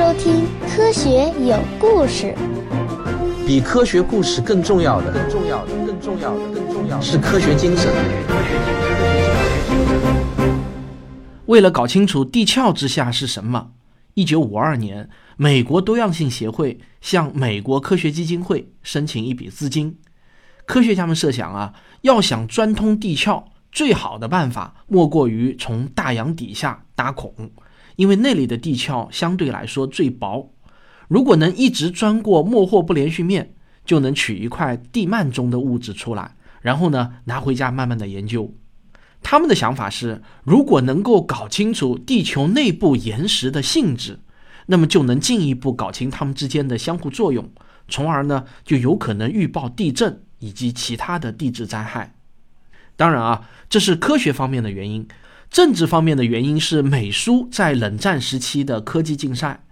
收听《科学有故事》。比科学故事更重要的，更重要的，更重要的，更重要的是科学精神。为了搞清楚地壳之下是什么，一九五二年，美国多样性协会向美国科学基金会申请一笔资金。科学家们设想啊，要想钻通地壳，最好的办法莫过于从大洋底下打孔。因为那里的地壳相对来说最薄，如果能一直钻过莫霍不连续面，就能取一块地幔中的物质出来，然后呢拿回家慢慢的研究。他们的想法是，如果能够搞清楚地球内部岩石的性质，那么就能进一步搞清它们之间的相互作用，从而呢就有可能预报地震以及其他的地质灾害。当然啊，这是科学方面的原因。政治方面的原因是美苏在冷战时期的科技竞赛，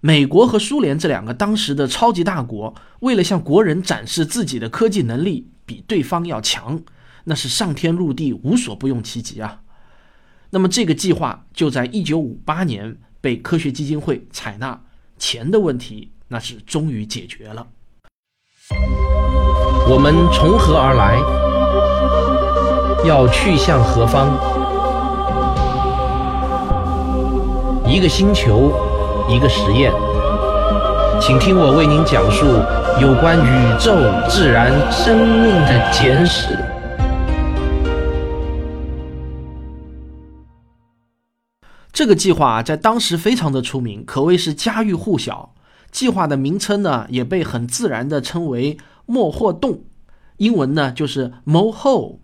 美国和苏联这两个当时的超级大国，为了向国人展示自己的科技能力比对方要强，那是上天入地无所不用其极啊。那么这个计划就在一九五八年被科学基金会采纳，钱的问题那是终于解决了。我们从何而来？要去向何方？一个星球，一个实验，请听我为您讲述有关宇宙、自然、生命的简史。这个计划在当时非常的出名，可谓是家喻户晓。计划的名称呢，也被很自然的称为“莫霍洞”，英文呢就是 “Mohole”，M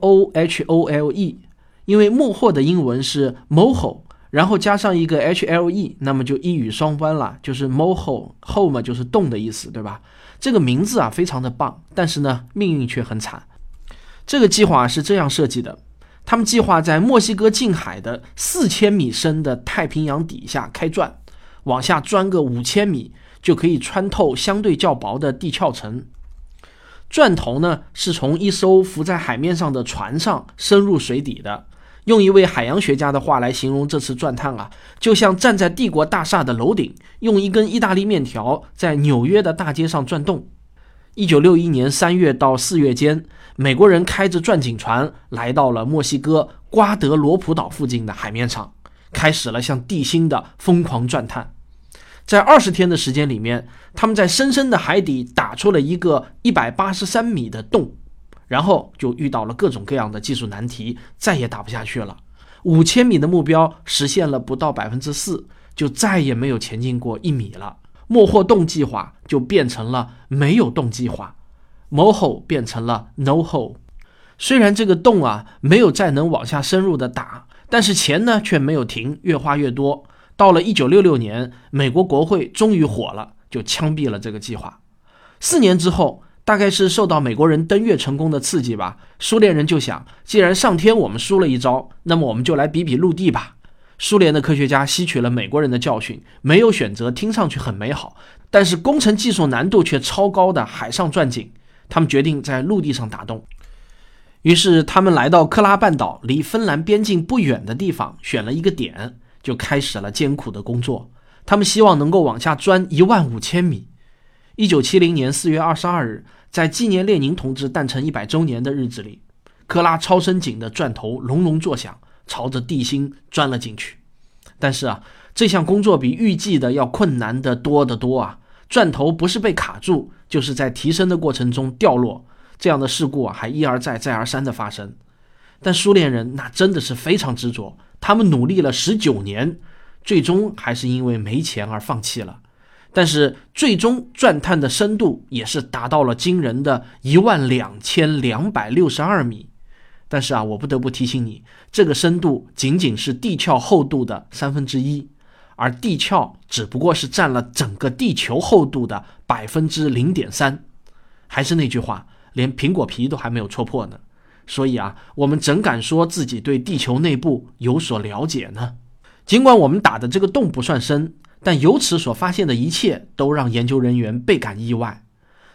O H O L E。因为莫霍的英文是 moho，然后加上一个 h l e，那么就一语双关了，就是 Moho，ho 嘛就是动的意思，对吧？这个名字啊非常的棒，但是呢命运却很惨。这个计划是这样设计的：他们计划在墨西哥近海的四千米深的太平洋底下开钻，往下钻个五千米，就可以穿透相对较薄的地壳层。钻头呢是从一艘浮在海面上的船上深入水底的。用一位海洋学家的话来形容这次钻探啊，就像站在帝国大厦的楼顶，用一根意大利面条在纽约的大街上转动。一九六一年三月到四月间，美国人开着钻井船来到了墨西哥瓜德罗普岛附近的海面上，开始了向地心的疯狂钻探。在二十天的时间里面，他们在深深的海底打出了一个一百八十三米的洞。然后就遇到了各种各样的技术难题，再也打不下去了。五千米的目标实现了不到百分之四，就再也没有前进过一米了。莫霍洞计划就变成了没有洞计划，Moho 变成了 No Ho。虽然这个洞啊没有再能往下深入的打，但是钱呢却没有停，越花越多。到了一九六六年，美国国会终于火了，就枪毙了这个计划。四年之后。大概是受到美国人登月成功的刺激吧，苏联人就想，既然上天我们输了一招，那么我们就来比比陆地吧。苏联的科学家吸取了美国人的教训，没有选择听上去很美好，但是工程技术难度却超高的海上钻井，他们决定在陆地上打洞。于是他们来到克拉半岛离芬兰边境不远的地方，选了一个点，就开始了艰苦的工作。他们希望能够往下钻一万五千米。一九七零年四月二十二日。在纪念列宁同志诞辰一百周年的日子里，克拉超深井的钻头隆隆作响，朝着地心钻了进去。但是啊，这项工作比预计的要困难的多得多啊！钻头不是被卡住，就是在提升的过程中掉落。这样的事故啊，还一而再、再而三的发生。但苏联人那真的是非常执着，他们努力了十九年，最终还是因为没钱而放弃了。但是最终钻探的深度也是达到了惊人的一万两千两百六十二米，但是啊，我不得不提醒你，这个深度仅仅是地壳厚度的三分之一，而地壳只不过是占了整个地球厚度的百分之零点三。还是那句话，连苹果皮都还没有戳破呢。所以啊，我们怎敢说自己对地球内部有所了解呢？尽管我们打的这个洞不算深。但由此所发现的一切都让研究人员倍感意外。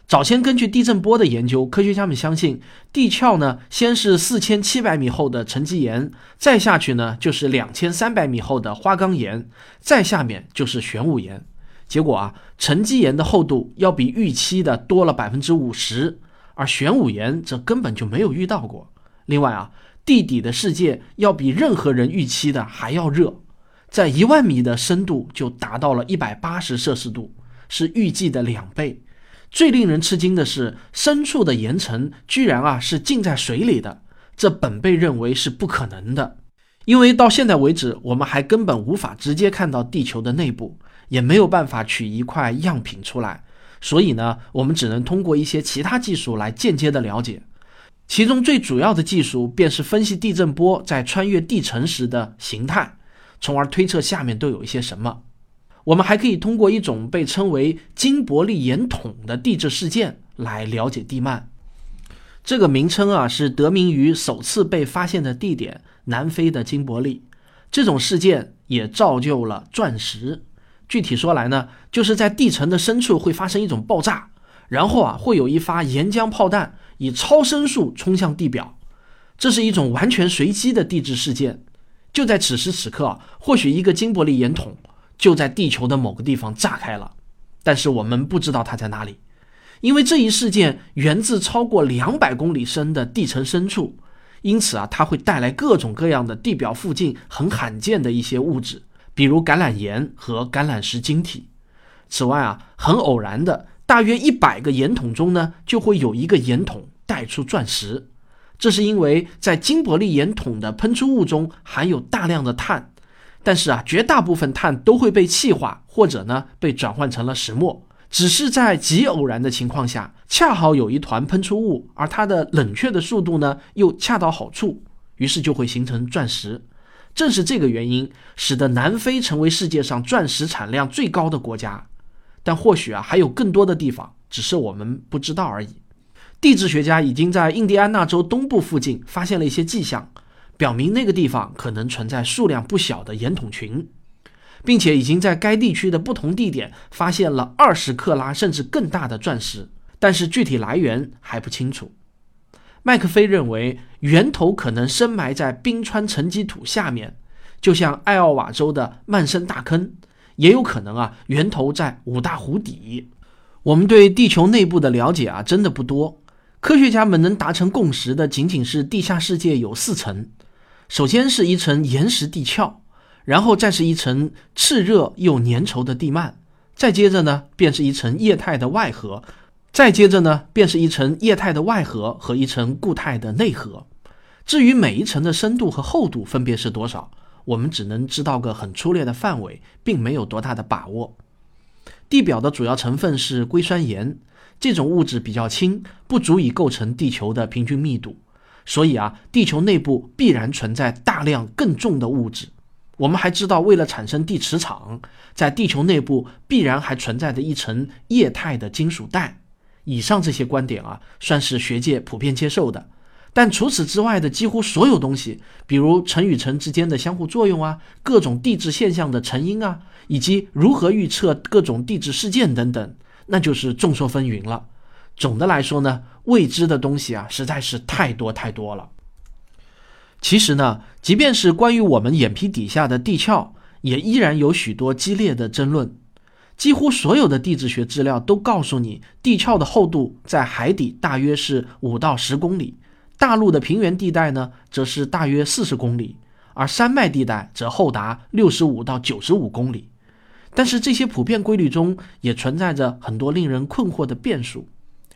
早先根据地震波的研究，科学家们相信地壳呢，先是四千七百米厚的沉积岩，再下去呢就是两千三百米厚的花岗岩，再下面就是玄武岩。结果啊，沉积岩的厚度要比预期的多了百分之五十，而玄武岩则根本就没有遇到过。另外啊，地底的世界要比任何人预期的还要热，在一万米的深度就达到了一百八十摄氏度，是预计的两倍。最令人吃惊的是，深处的岩层居然啊是浸在水里的，这本被认为是不可能的，因为到现在为止，我们还根本无法直接看到地球的内部，也没有办法取一块样品出来，所以呢，我们只能通过一些其他技术来间接的了解，其中最主要的技术便是分析地震波在穿越地层时的形态，从而推测下面都有一些什么。我们还可以通过一种被称为金伯利岩筒的地质事件来了解地幔。这个名称啊，是得名于首次被发现的地点——南非的金伯利。这种事件也造就了钻石。具体说来呢，就是在地层的深处会发生一种爆炸，然后啊，会有一发岩浆炮弹以超声速冲向地表。这是一种完全随机的地质事件。就在此时此刻，或许一个金伯利岩筒。就在地球的某个地方炸开了，但是我们不知道它在哪里，因为这一事件源自超过两百公里深的地层深处，因此啊，它会带来各种各样的地表附近很罕见的一些物质，比如橄榄岩和橄榄石晶体。此外啊，很偶然的，大约一百个岩筒中呢，就会有一个岩筒带出钻石，这是因为在金伯利岩筒的喷出物中含有大量的碳。但是啊，绝大部分碳都会被气化，或者呢被转换成了石墨。只是在极偶然的情况下，恰好有一团喷出物，而它的冷却的速度呢又恰到好处，于是就会形成钻石。正是这个原因，使得南非成为世界上钻石产量最高的国家。但或许啊，还有更多的地方，只是我们不知道而已。地质学家已经在印第安纳州东部附近发现了一些迹象。表明那个地方可能存在数量不小的岩筒群，并且已经在该地区的不同地点发现了二十克拉甚至更大的钻石，但是具体来源还不清楚。麦克菲认为源头可能深埋在冰川沉积土下面，就像艾奥瓦州的曼森大坑，也有可能啊源头在五大湖底。我们对地球内部的了解啊真的不多，科学家们能达成共识的仅仅是地下世界有四层。首先是一层岩石地壳，然后再是一层炽热又粘稠的地幔，再接着呢，便是一层液态的外核，再接着呢，便是一层液态的外核和一层固态的内核。至于每一层的深度和厚度分别是多少，我们只能知道个很粗略的范围，并没有多大的把握。地表的主要成分是硅酸盐，这种物质比较轻，不足以构成地球的平均密度。所以啊，地球内部必然存在大量更重的物质。我们还知道，为了产生地磁场，在地球内部必然还存在着一层液态的金属带。以上这些观点啊，算是学界普遍接受的。但除此之外的几乎所有东西，比如层与层之间的相互作用啊，各种地质现象的成因啊，以及如何预测各种地质事件等等，那就是众说纷纭了。总的来说呢，未知的东西啊实在是太多太多了。其实呢，即便是关于我们眼皮底下的地壳，也依然有许多激烈的争论。几乎所有的地质学资料都告诉你，地壳的厚度在海底大约是五到十公里，大陆的平原地带呢，则是大约四十公里，而山脉地带则厚达六十五到九十五公里。但是这些普遍规律中也存在着很多令人困惑的变数。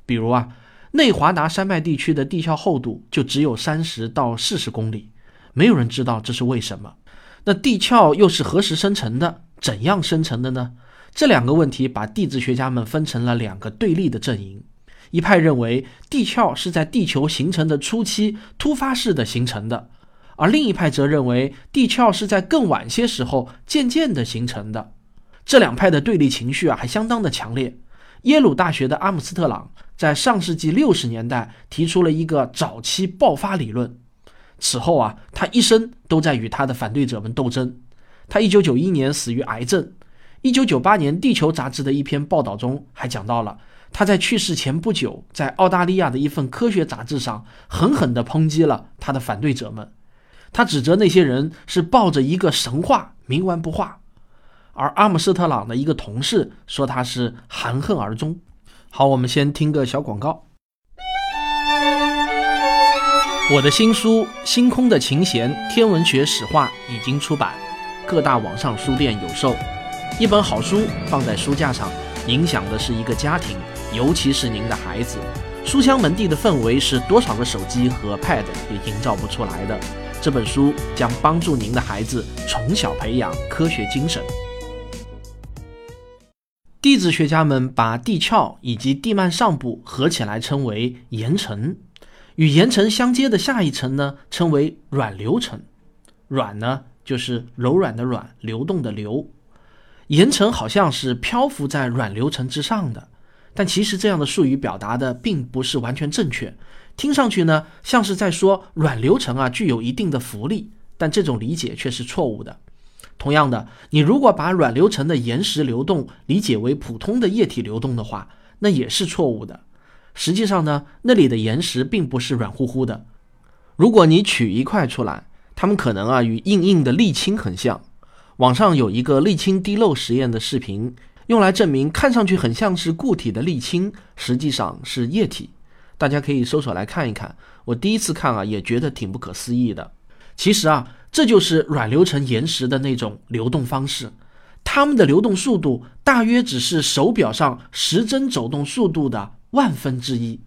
比如啊，内华达山脉地区的地壳厚度就只有三十到四十公里，没有人知道这是为什么。那地壳又是何时生成的？怎样生成的呢？这两个问题把地质学家们分成了两个对立的阵营。一派认为地壳是在地球形成的初期突发式的形成的，而另一派则认为地壳是在更晚些时候渐渐的形成的。这两派的对立情绪啊，还相当的强烈。耶鲁大学的阿姆斯特朗在上世纪六十年代提出了一个早期爆发理论。此后啊，他一生都在与他的反对者们斗争。他一九九一年死于癌症。一九九八年《地球》杂志的一篇报道中还讲到了，他在去世前不久，在澳大利亚的一份科学杂志上狠狠地抨击了他的反对者们。他指责那些人是抱着一个神话冥顽不化，而阿姆斯特朗的一个同事说他是含恨而终。好，我们先听个小广告。我的新书《星空的琴弦：天文学史话》已经出版，各大网上书店有售。一本好书放在书架上，影响的是一个家庭，尤其是您的孩子。书香门第的氛围是多少个手机和 Pad 也营造不出来的。这本书将帮助您的孩子从小培养科学精神。地质学家们把地壳以及地幔上部合起来称为岩层。与岩层相接的下一层呢，称为软流层。软呢，就是柔软的软，流动的流。岩层好像是漂浮在软流层之上的，但其实这样的术语表达的并不是完全正确。听上去呢，像是在说软流层啊具有一定的浮力，但这种理解却是错误的。同样的，你如果把软流层的岩石流动理解为普通的液体流动的话，那也是错误的。实际上呢，那里的岩石并不是软乎乎的。如果你取一块出来，它们可能啊与硬硬的沥青很像。网上有一个沥青滴漏实验的视频，用来证明看上去很像是固体的沥青，实际上是液体。大家可以搜索来看一看。我第一次看啊，也觉得挺不可思议的。其实啊，这就是软流层岩石的那种流动方式，它们的流动速度大约只是手表上时针走动速度的。万分之一。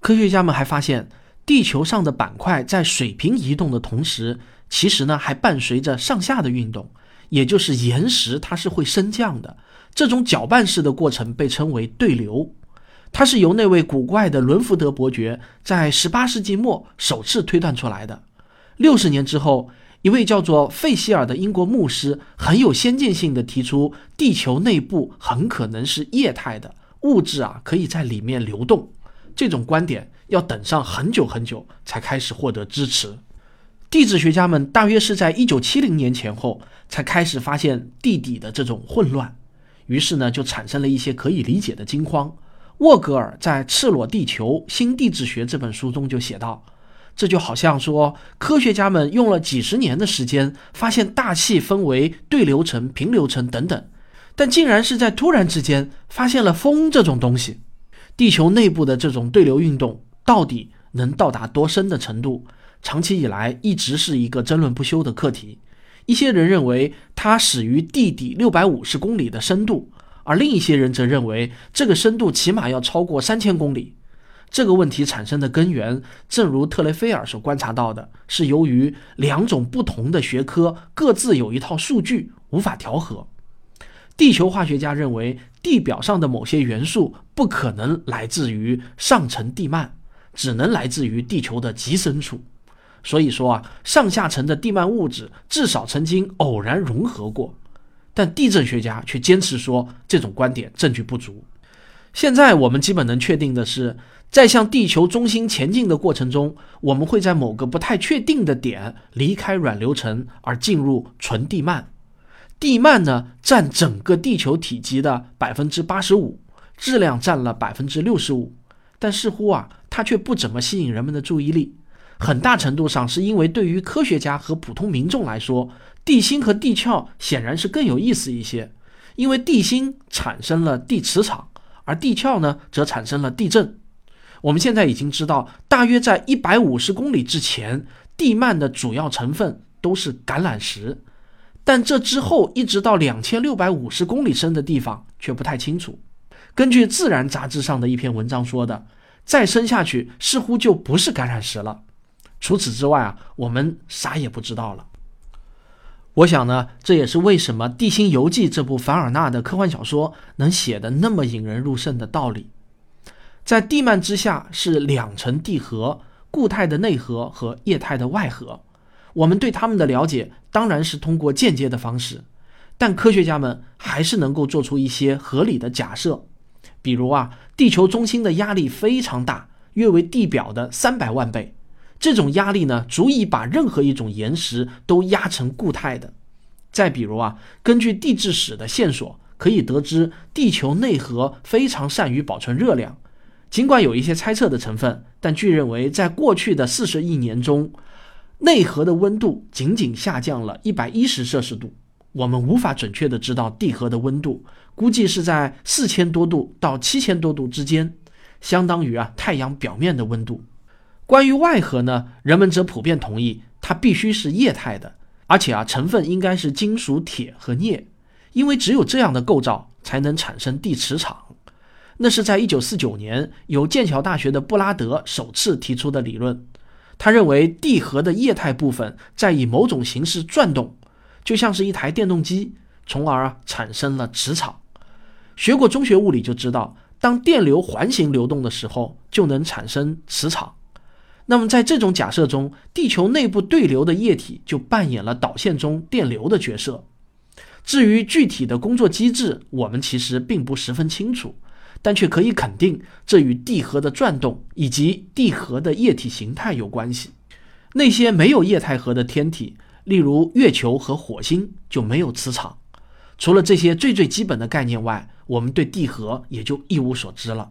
科学家们还发现，地球上的板块在水平移动的同时，其实呢还伴随着上下的运动，也就是岩石它是会升降的。这种搅拌式的过程被称为对流，它是由那位古怪的伦福德伯爵在十八世纪末首次推断出来的。六十年之后，一位叫做费希尔的英国牧师很有先见性的提出，地球内部很可能是液态的。物质啊，可以在里面流动，这种观点要等上很久很久才开始获得支持。地质学家们大约是在一九七零年前后才开始发现地底的这种混乱，于是呢，就产生了一些可以理解的惊慌。沃格尔在《赤裸地球：新地质学》这本书中就写道：“这就好像说，科学家们用了几十年的时间，发现大气分为对流层、平流层等等。”但竟然是在突然之间发现了风这种东西，地球内部的这种对流运动到底能到达多深的程度？长期以来一直是一个争论不休的课题。一些人认为它始于地底六百五十公里的深度，而另一些人则认为这个深度起码要超过三千公里。这个问题产生的根源，正如特雷菲尔所观察到的，是由于两种不同的学科各自有一套数据无法调和。地球化学家认为，地表上的某些元素不可能来自于上层地幔，只能来自于地球的极深处。所以说啊，上下层的地幔物质至少曾经偶然融合过。但地震学家却坚持说，这种观点证据不足。现在我们基本能确定的是，在向地球中心前进的过程中，我们会在某个不太确定的点离开软流层，而进入纯地幔。地幔呢，占整个地球体积的百分之八十五，质量占了百分之六十五，但似乎啊，它却不怎么吸引人们的注意力。很大程度上是因为对于科学家和普通民众来说，地心和地壳显然是更有意思一些，因为地心产生了地磁场，而地壳呢，则产生了地震。我们现在已经知道，大约在一百五十公里之前，地幔的主要成分都是橄榄石。但这之后一直到两千六百五十公里深的地方却不太清楚。根据《自然》杂志上的一篇文章说的，再深下去似乎就不是橄榄石了。除此之外啊，我们啥也不知道了。我想呢，这也是为什么《地心游记》这部凡尔纳的科幻小说能写得那么引人入胜的道理。在地幔之下是两层地核，固态的内核和液态的外核。我们对他们的了解当然是通过间接的方式，但科学家们还是能够做出一些合理的假设，比如啊，地球中心的压力非常大，约为地表的三百万倍，这种压力呢，足以把任何一种岩石都压成固态的。再比如啊，根据地质史的线索，可以得知地球内核非常善于保存热量。尽管有一些猜测的成分，但据认为，在过去的四十亿年中，内核的温度仅仅下降了一百一十摄氏度。我们无法准确的知道地核的温度，估计是在四千多度到七千多度之间，相当于啊太阳表面的温度。关于外核呢，人们则普遍同意它必须是液态的，而且啊成分应该是金属铁和镍，因为只有这样的构造才能产生地磁场。那是在一九四九年由剑桥大学的布拉德首次提出的理论。他认为地核的液态部分在以某种形式转动。就像是一台电动机，从而产生了磁场。学过中学物理就知道，当电流环形流动的时候，就能产生磁场。那么在这种假设中，地球内部对流的液体就扮演了导线中电流的角色。至于具体的工作机制，我们其实并不十分清楚，但却可以肯定，这与地核的转动以及地核的液体形态有关系。那些没有液态核的天体。例如月球和火星就没有磁场。除了这些最最基本的概念外，我们对地核也就一无所知了。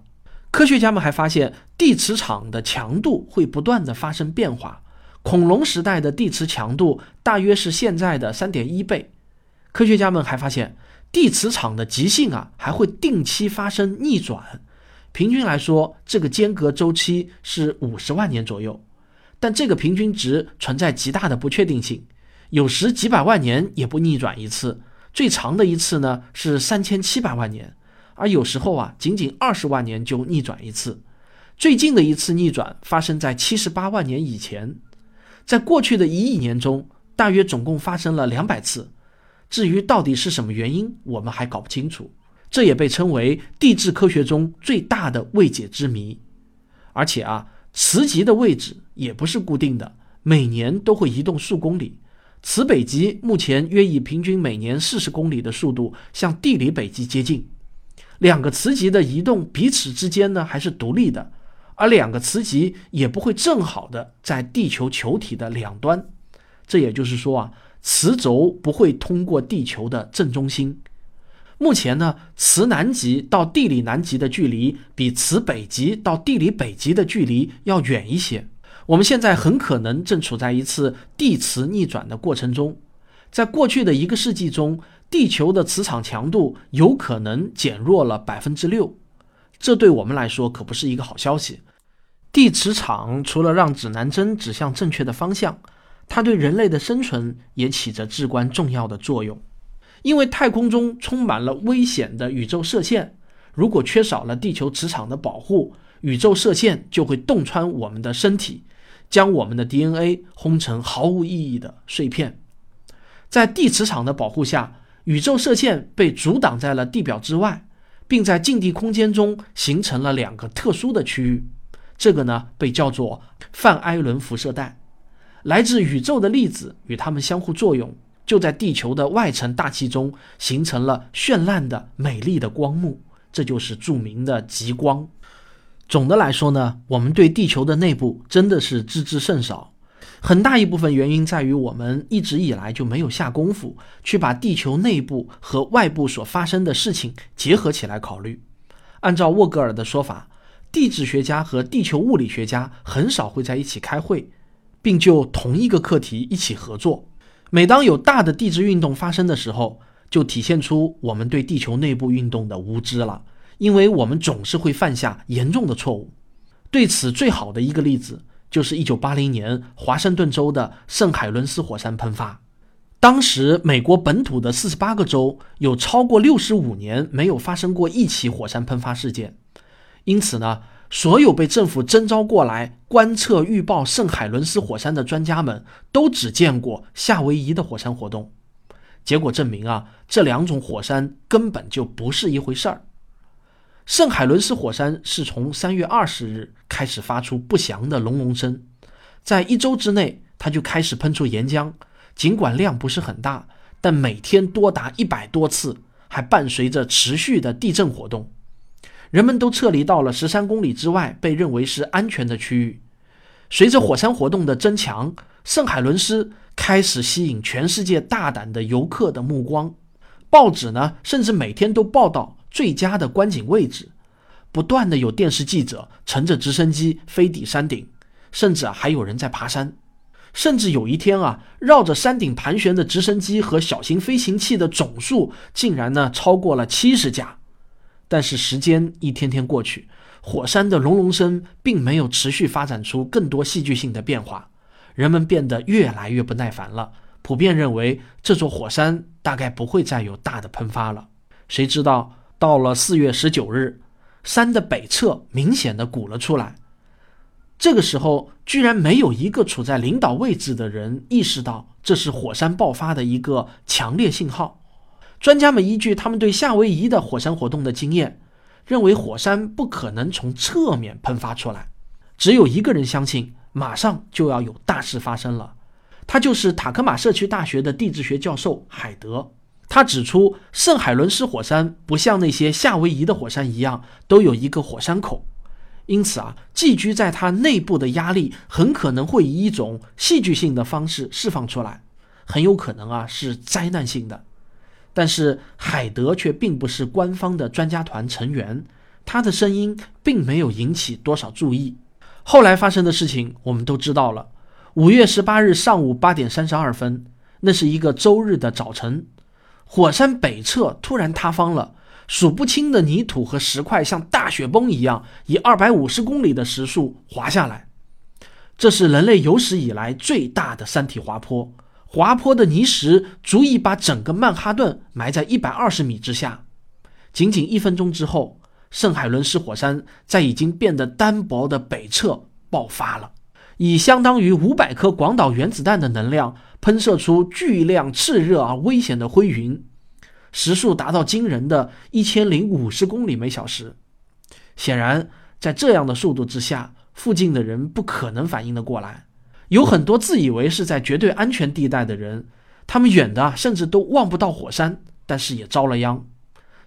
科学家们还发现，地磁场的强度会不断的发生变化。恐龙时代的地磁强度大约是现在的三点一倍。科学家们还发现，地磁场的极性啊还会定期发生逆转。平均来说，这个间隔周期是五十万年左右。但这个平均值存在极大的不确定性。有时几百万年也不逆转一次，最长的一次呢是三千七百万年，而有时候啊仅仅二十万年就逆转一次。最近的一次逆转发生在七十八万年以前，在过去的一亿年中，大约总共发生了两百次。至于到底是什么原因，我们还搞不清楚。这也被称为地质科学中最大的未解之谜。而且啊，磁极的位置也不是固定的，每年都会移动数公里。磁北极目前约以平均每年四十公里的速度向地理北极接近。两个磁极的移动彼此之间呢还是独立的，而两个磁极也不会正好的在地球球体的两端。这也就是说啊，磁轴不会通过地球的正中心。目前呢，磁南极到地理南极的距离比磁北极到地理北极的距离要远一些。我们现在很可能正处在一次地磁逆转的过程中，在过去的一个世纪中，地球的磁场强度有可能减弱了百分之六，这对我们来说可不是一个好消息。地磁场除了让指南针指向正确的方向，它对人类的生存也起着至关重要的作用。因为太空中充满了危险的宇宙射线，如果缺少了地球磁场的保护，宇宙射线就会洞穿我们的身体。将我们的 DNA 轰成毫无意义的碎片，在地磁场的保护下，宇宙射线被阻挡在了地表之外，并在近地空间中形成了两个特殊的区域。这个呢，被叫做范艾伦辐射带。来自宇宙的粒子与它们相互作用，就在地球的外层大气中形成了绚烂的、美丽的光幕，这就是著名的极光。总的来说呢，我们对地球的内部真的是知之甚少，很大一部分原因在于我们一直以来就没有下功夫去把地球内部和外部所发生的事情结合起来考虑。按照沃格尔的说法，地质学家和地球物理学家很少会在一起开会，并就同一个课题一起合作。每当有大的地质运动发生的时候，就体现出我们对地球内部运动的无知了。因为我们总是会犯下严重的错误，对此最好的一个例子就是1980年华盛顿州的圣海伦斯火山喷发。当时美国本土的48个州有超过65年没有发生过一起火山喷发事件，因此呢，所有被政府征召过来观测预报圣海伦斯火山的专家们都只见过夏威夷的火山活动。结果证明啊，这两种火山根本就不是一回事儿。圣海伦斯火山是从三月二十日开始发出不祥的隆隆声，在一周之内，它就开始喷出岩浆。尽管量不是很大，但每天多达一百多次，还伴随着持续的地震活动。人们都撤离到了十三公里之外被认为是安全的区域。随着火山活动的增强，圣海伦斯开始吸引全世界大胆的游客的目光。报纸呢甚至每天都报道最佳的观景位置，不断的有电视记者乘着直升机飞抵山顶，甚至还有人在爬山。甚至有一天啊，绕着山顶盘旋的直升机和小型飞行器的总数竟然呢超过了七十架。但是时间一天天过去，火山的隆隆声并没有持续发展出更多戏剧性的变化，人们变得越来越不耐烦了，普遍认为这座火山大概不会再有大的喷发了。谁知道到了四月十九日，山的北侧明显的鼓了出来。这个时候，居然没有一个处在领导位置的人意识到这是火山爆发的一个强烈信号。专家们依据他们对夏威夷的火山活动的经验，认为火山不可能从侧面喷发出来。只有一个人相信，马上就要有大事发生了。他就是塔科马社区大学的地质学教授海德。他指出，圣海伦斯火山不像那些夏威夷的火山一样都有一个火山口。因此啊，寄居在它内部的压力很可能会以一种戏剧性的方式释放出来，很有可能啊是灾难性的。但是海德却并不是官方的专家团成员，他的声音并没有引起多少注意。后来发生的事情我们都知道了。五月十八日上午八点三十二分，那是一个周日的早晨，火山北侧突然塌方了。数不清的泥土和石块像大雪崩一样，以二百五十公里的时速滑下来。这是人类有史以来最大的山体滑坡，滑坡的泥石足以把整个曼哈顿埋在一百二十米之下。仅仅一分钟之后，圣海伦斯火山在已经变得单薄的北侧爆发了，以相当于五百颗广岛原子弹的能量喷射出巨量炽热而危险的灰云。时速达到惊人的一千零五十公里每小时。显然，在这样的速度之下，附近的人不可能反应得过来。有很多自以为是在绝对安全地带的人，他们远的甚至都望不到火山，但是也遭了殃。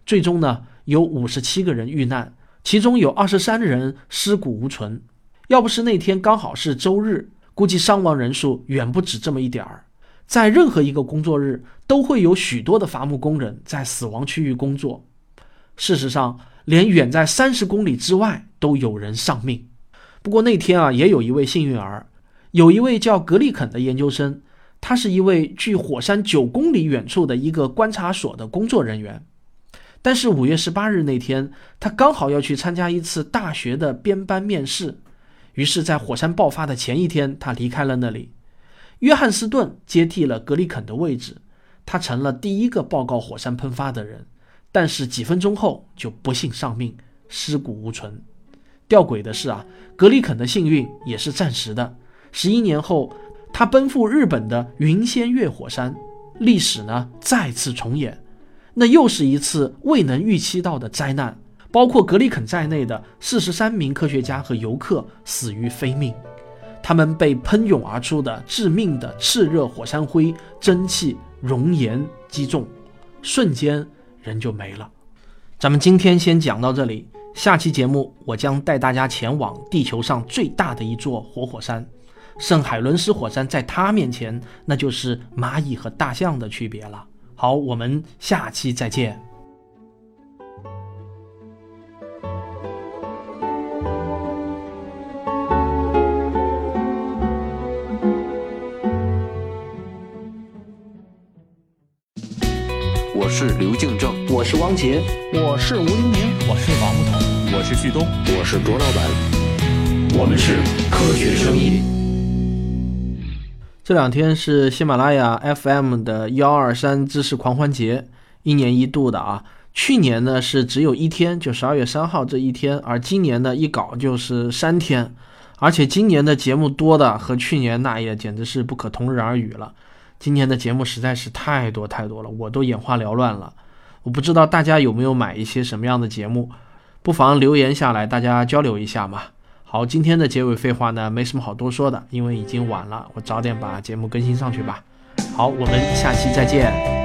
最终呢，有五十七个人遇难，其中有二十三人尸骨无存。要不是那天刚好是周日，估计伤亡人数远不止这么一点儿。在任何一个工作日，都会有许多的伐木工人在死亡区域工作。事实上，连远在三十公里之外都有人丧命。不过那天啊，也有一位幸运儿，有一位叫格里肯的研究生，他是一位距火山九公里远处的一个观察所的工作人员。但是五月十八日那天，他刚好要去参加一次大学的编班面试，于是，在火山爆发的前一天，他离开了那里。约翰斯顿接替了格里肯的位置，他成了第一个报告火山喷发的人，但是几分钟后就不幸丧命，尸骨无存。吊诡的是啊，格里肯的幸运也是暂时的。十一年后，他奔赴日本的云仙岳火山，历史呢再次重演，那又是一次未能预期到的灾难，包括格里肯在内的四十三名科学家和游客死于非命。他们被喷涌而出的致命的炽热火山灰、蒸汽、熔岩击中，瞬间人就没了。咱们今天先讲到这里，下期节目我将带大家前往地球上最大的一座活火山——圣海伦斯火山，在他面前，那就是蚂蚁和大象的区别了。好，我们下期再见。我是刘敬正，我是汪杰，我是吴黎明，我是王木头，我是旭东，我是卓老板，我们是科学声音。这两天是喜马拉雅 FM 的幺二三知识狂欢节，一年一度的啊。去年呢是只有一天，就十二月三号这一天，而今年呢一搞就是三天，而且今年的节目多的和去年那也简直是不可同日而语了。今年的节目实在是太多太多了，我都眼花缭乱了。我不知道大家有没有买一些什么样的节目，不妨留言下来，大家交流一下嘛。好，今天的结尾废话呢，没什么好多说的，因为已经晚了，我早点把节目更新上去吧。好，我们下期再见。